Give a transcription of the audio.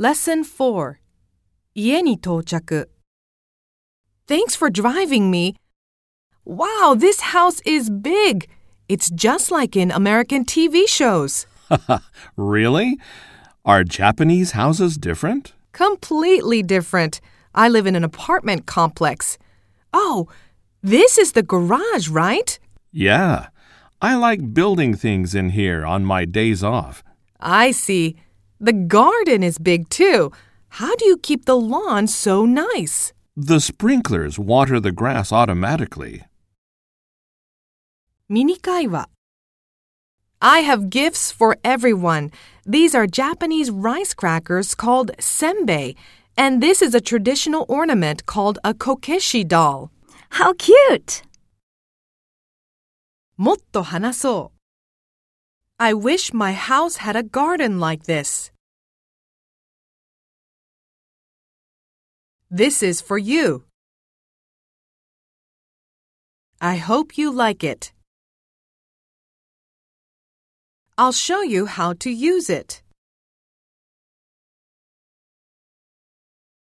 Lesson 4家に到着 Thanks for driving me. Wow, this house is big. It's just like in American TV shows. really? Are Japanese houses different? Completely different. I live in an apartment complex. Oh, this is the garage, right? Yeah. I like building things in here on my days off. I see. The garden is big too. How do you keep the lawn so nice? The sprinklers water the grass automatically. ミニ会話 I have gifts for everyone. These are Japanese rice crackers called senbei, and this is a traditional ornament called a kokeshi doll. How cute! もっと話そう。I wish my house had a garden like this. This is for you. I hope you like it. I'll show you how to use it.